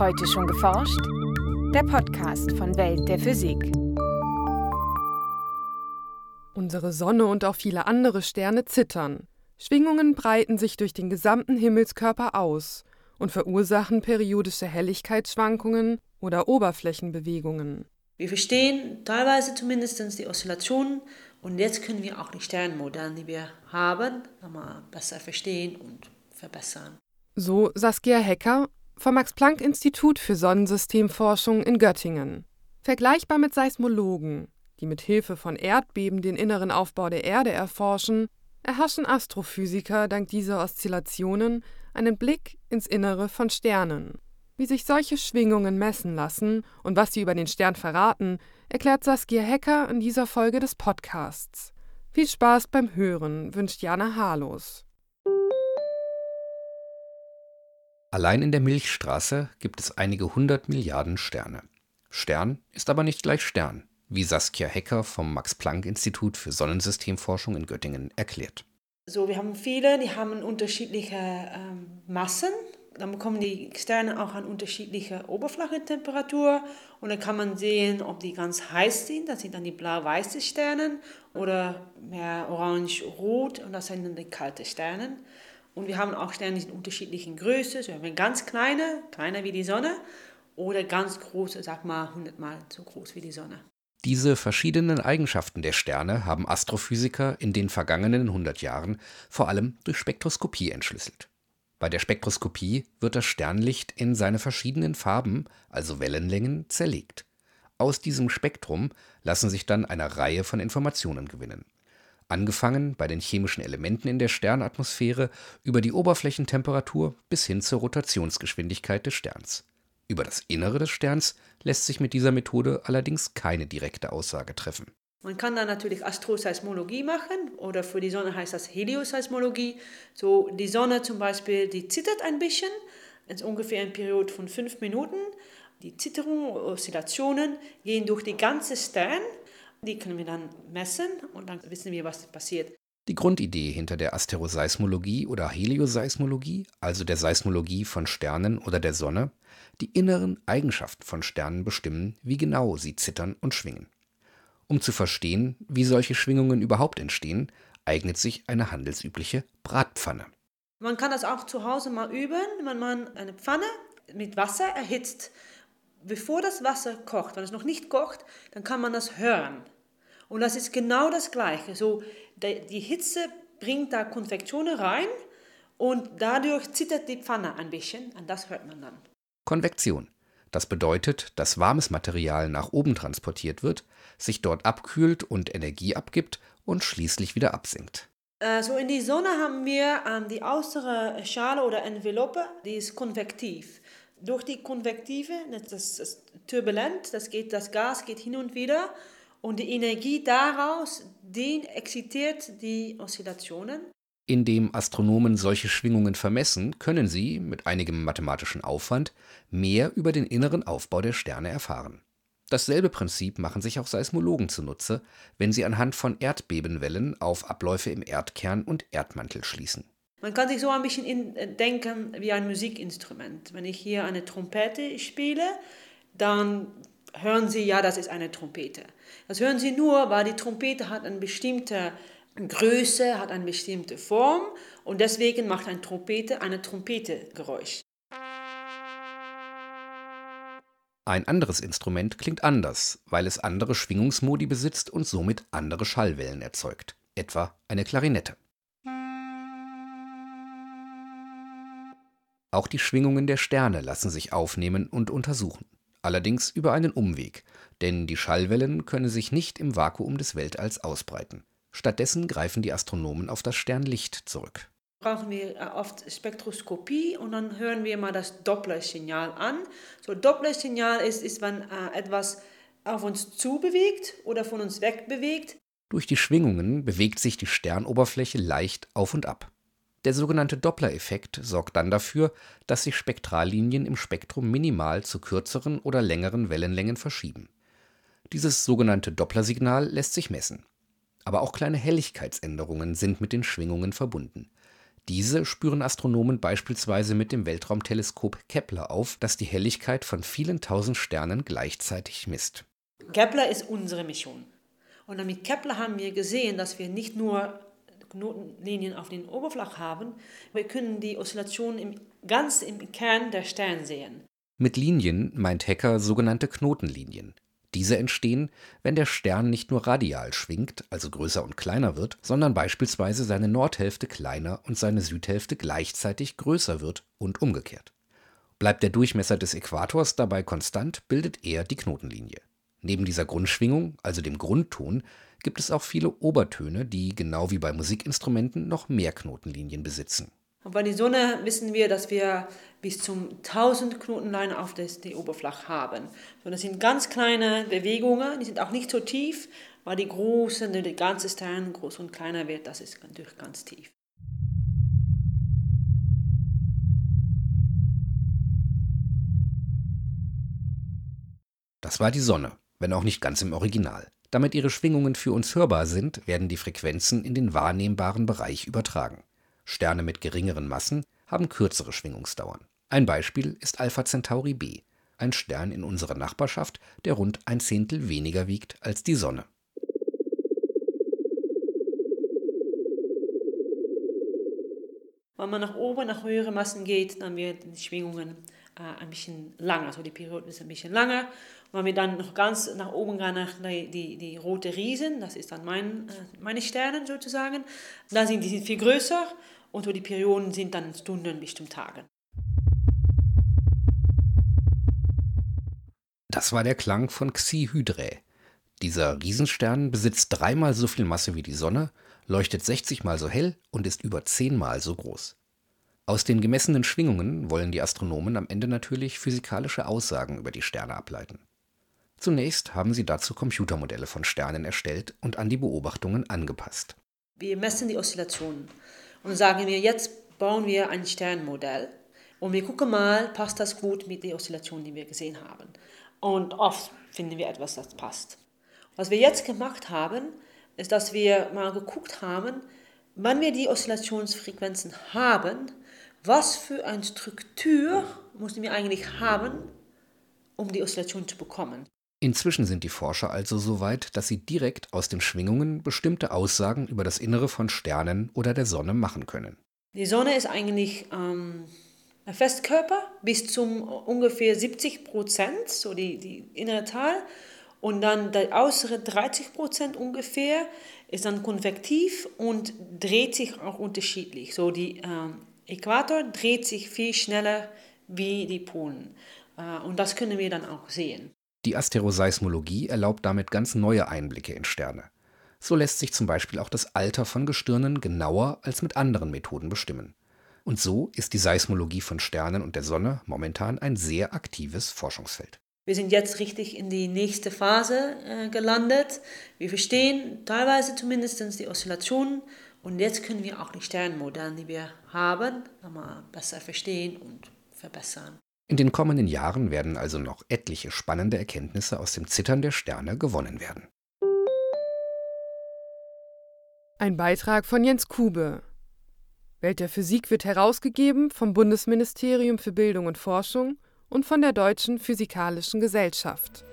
Heute schon geforscht? Der Podcast von Welt der Physik. Unsere Sonne und auch viele andere Sterne zittern. Schwingungen breiten sich durch den gesamten Himmelskörper aus und verursachen periodische Helligkeitsschwankungen oder Oberflächenbewegungen. Wir verstehen teilweise zumindest die Oszillationen und jetzt können wir auch die Sternmodelle, die wir haben, nochmal besser verstehen und verbessern. So Saskia Hecker vom Max-Planck-Institut für Sonnensystemforschung in Göttingen. Vergleichbar mit Seismologen, die mit Hilfe von Erdbeben den inneren Aufbau der Erde erforschen, erhaschen Astrophysiker dank dieser Oszillationen einen Blick ins Innere von Sternen. Wie sich solche Schwingungen messen lassen und was sie über den Stern verraten, erklärt Saskia Hecker in dieser Folge des Podcasts. Viel Spaß beim Hören wünscht Jana Harlos. Allein in der Milchstraße gibt es einige hundert Milliarden Sterne. Stern ist aber nicht gleich Stern, wie Saskia Hecker vom Max-Planck-Institut für Sonnensystemforschung in Göttingen erklärt. So, wir haben viele, die haben unterschiedliche ähm, Massen. Dann bekommen die Sterne auch eine unterschiedliche Oberflächentemperatur und dann kann man sehen, ob die ganz heiß sind, das sind dann die blau-weißen Sterne, oder mehr orange-rot und das sind dann die kalten Sterne. Und wir haben auch Sterne in unterschiedlichen Größen. So haben wir ganz kleine, kleiner wie die Sonne, oder ganz große, sag mal 100 Mal so groß wie die Sonne. Diese verschiedenen Eigenschaften der Sterne haben Astrophysiker in den vergangenen 100 Jahren vor allem durch Spektroskopie entschlüsselt. Bei der Spektroskopie wird das Sternlicht in seine verschiedenen Farben, also Wellenlängen, zerlegt. Aus diesem Spektrum lassen sich dann eine Reihe von Informationen gewinnen. Angefangen bei den chemischen Elementen in der Sternatmosphäre über die Oberflächentemperatur bis hin zur Rotationsgeschwindigkeit des Sterns. Über das Innere des Sterns lässt sich mit dieser Methode allerdings keine direkte Aussage treffen. Man kann da natürlich Astroseismologie machen oder für die Sonne heißt das Helioseismologie. So die Sonne zum Beispiel, die zittert ein bisschen, ist ungefähr eine Periode von fünf Minuten. Die Zitterungen, Oszillationen gehen durch die ganze Stern die können wir dann messen und dann wissen wir, was passiert. Die Grundidee hinter der Asteroseismologie oder Helioseismologie, also der Seismologie von Sternen oder der Sonne, die inneren Eigenschaften von Sternen bestimmen, wie genau sie zittern und schwingen. Um zu verstehen, wie solche Schwingungen überhaupt entstehen, eignet sich eine handelsübliche Bratpfanne. Man kann das auch zu Hause mal üben, wenn man eine Pfanne mit Wasser erhitzt bevor das Wasser kocht, wenn es noch nicht kocht, dann kann man das hören. Und das ist genau das Gleiche. So, die Hitze bringt da Konvektionen rein und dadurch zittert die Pfanne ein bisschen und das hört man dann. Konvektion. Das bedeutet, dass warmes Material nach oben transportiert wird, sich dort abkühlt und Energie abgibt und schließlich wieder absinkt. Äh, so in die Sonne haben wir ähm, die äußere Schale oder Envelope, die ist konvektiv durch die Konvektive, das ist turbulent, das, geht, das Gas geht hin und wieder und die Energie daraus, die exzitiert die Oszillationen. Indem Astronomen solche Schwingungen vermessen, können sie, mit einigem mathematischen Aufwand, mehr über den inneren Aufbau der Sterne erfahren. Dasselbe Prinzip machen sich auch Seismologen zunutze, wenn sie anhand von Erdbebenwellen auf Abläufe im Erdkern und Erdmantel schließen. Man kann sich so ein bisschen in, äh, denken wie ein Musikinstrument. Wenn ich hier eine Trompete spiele, dann hören Sie, ja, das ist eine Trompete. Das hören Sie nur, weil die Trompete hat eine bestimmte Größe, hat eine bestimmte Form und deswegen macht eine Trompete eine Trompetegeräusch. Ein anderes Instrument klingt anders, weil es andere Schwingungsmodi besitzt und somit andere Schallwellen erzeugt, etwa eine Klarinette. Auch die Schwingungen der Sterne lassen sich aufnehmen und untersuchen, allerdings über einen Umweg, denn die Schallwellen können sich nicht im Vakuum des Weltalls ausbreiten. Stattdessen greifen die Astronomen auf das Sternlicht zurück. Brauchen wir äh, oft Spektroskopie und dann hören wir mal das Doppler-Signal an. So Doppler-Signal ist, ist, wenn äh, etwas auf uns zubewegt oder von uns wegbewegt. Durch die Schwingungen bewegt sich die Sternoberfläche leicht auf und ab. Der sogenannte Doppler-Effekt sorgt dann dafür, dass sich Spektrallinien im Spektrum minimal zu kürzeren oder längeren Wellenlängen verschieben. Dieses sogenannte Dopplersignal lässt sich messen. Aber auch kleine Helligkeitsänderungen sind mit den Schwingungen verbunden. Diese spüren Astronomen beispielsweise mit dem Weltraumteleskop Kepler auf, das die Helligkeit von vielen tausend Sternen gleichzeitig misst. Kepler ist unsere Mission. Und mit Kepler haben wir gesehen, dass wir nicht nur Knotenlinien auf den Oberfläche haben, wir können die Oszillationen im, ganz im Kern der Sterne sehen. Mit Linien meint Hacker sogenannte Knotenlinien. Diese entstehen, wenn der Stern nicht nur radial schwingt, also größer und kleiner wird, sondern beispielsweise seine Nordhälfte kleiner und seine Südhälfte gleichzeitig größer wird und umgekehrt. Bleibt der Durchmesser des Äquators dabei konstant, bildet er die Knotenlinie. Neben dieser Grundschwingung, also dem Grundton, gibt es auch viele Obertöne, die genau wie bei Musikinstrumenten noch mehr Knotenlinien besitzen. Und bei der Sonne wissen wir, dass wir bis zum 1000 Knotenlein auf der Oberfläche haben. So, das sind ganz kleine Bewegungen, die sind auch nicht so tief, weil die großen, der ganze Stern groß und kleiner wird, das ist natürlich ganz tief. Das war die Sonne, wenn auch nicht ganz im Original. Damit ihre Schwingungen für uns hörbar sind, werden die Frequenzen in den wahrnehmbaren Bereich übertragen. Sterne mit geringeren Massen haben kürzere Schwingungsdauern. Ein Beispiel ist Alpha Centauri b, ein Stern in unserer Nachbarschaft, der rund ein Zehntel weniger wiegt als die Sonne. Wenn man nach oben, nach höheren Massen geht, dann werden die Schwingungen äh, ein bisschen langer, also die Periode ist ein bisschen langer. Und wenn wir dann noch ganz nach oben gehen, nach die, die, die rote Riesen, das ist dann mein, äh, meine Sterne sozusagen, da sind die viel größer und so die Perioden sind dann Stunden bis zum Tagen. Das war der Klang von Xi Hydrae. Dieser Riesenstern besitzt dreimal so viel Masse wie die Sonne, leuchtet 60 mal so hell und ist über zehnmal so groß. Aus den gemessenen Schwingungen wollen die Astronomen am Ende natürlich physikalische Aussagen über die Sterne ableiten. Zunächst haben sie dazu Computermodelle von Sternen erstellt und an die Beobachtungen angepasst. Wir messen die Oszillationen und sagen wir, jetzt bauen wir ein Sternmodell und wir gucken mal, passt das gut mit den Oszillationen, die wir gesehen haben. Und oft finden wir etwas, das passt. Was wir jetzt gemacht haben, ist, dass wir mal geguckt haben, wann wir die Oszillationsfrequenzen haben, was für eine Struktur mussten wir eigentlich haben, um die Oszillation zu bekommen. Inzwischen sind die Forscher also so weit, dass sie direkt aus den Schwingungen bestimmte Aussagen über das Innere von Sternen oder der Sonne machen können. Die Sonne ist eigentlich ähm, ein Festkörper bis zum ungefähr 70 Prozent, so die, die innere Teil. Und dann der äußere 30 Prozent ungefähr ist dann konvektiv und dreht sich auch unterschiedlich. So die ähm, Äquator dreht sich viel schneller wie die Polen. Äh, und das können wir dann auch sehen. Die Asteroseismologie erlaubt damit ganz neue Einblicke in Sterne. So lässt sich zum Beispiel auch das Alter von Gestirnen genauer als mit anderen Methoden bestimmen. Und so ist die Seismologie von Sternen und der Sonne momentan ein sehr aktives Forschungsfeld. Wir sind jetzt richtig in die nächste Phase äh, gelandet. Wir verstehen teilweise zumindest die Oszillationen und jetzt können wir auch die Sternmodelle, die wir haben, nochmal besser verstehen und verbessern. In den kommenden Jahren werden also noch etliche spannende Erkenntnisse aus dem Zittern der Sterne gewonnen werden. Ein Beitrag von Jens Kube. Welt der Physik wird herausgegeben vom Bundesministerium für Bildung und Forschung und von der Deutschen Physikalischen Gesellschaft.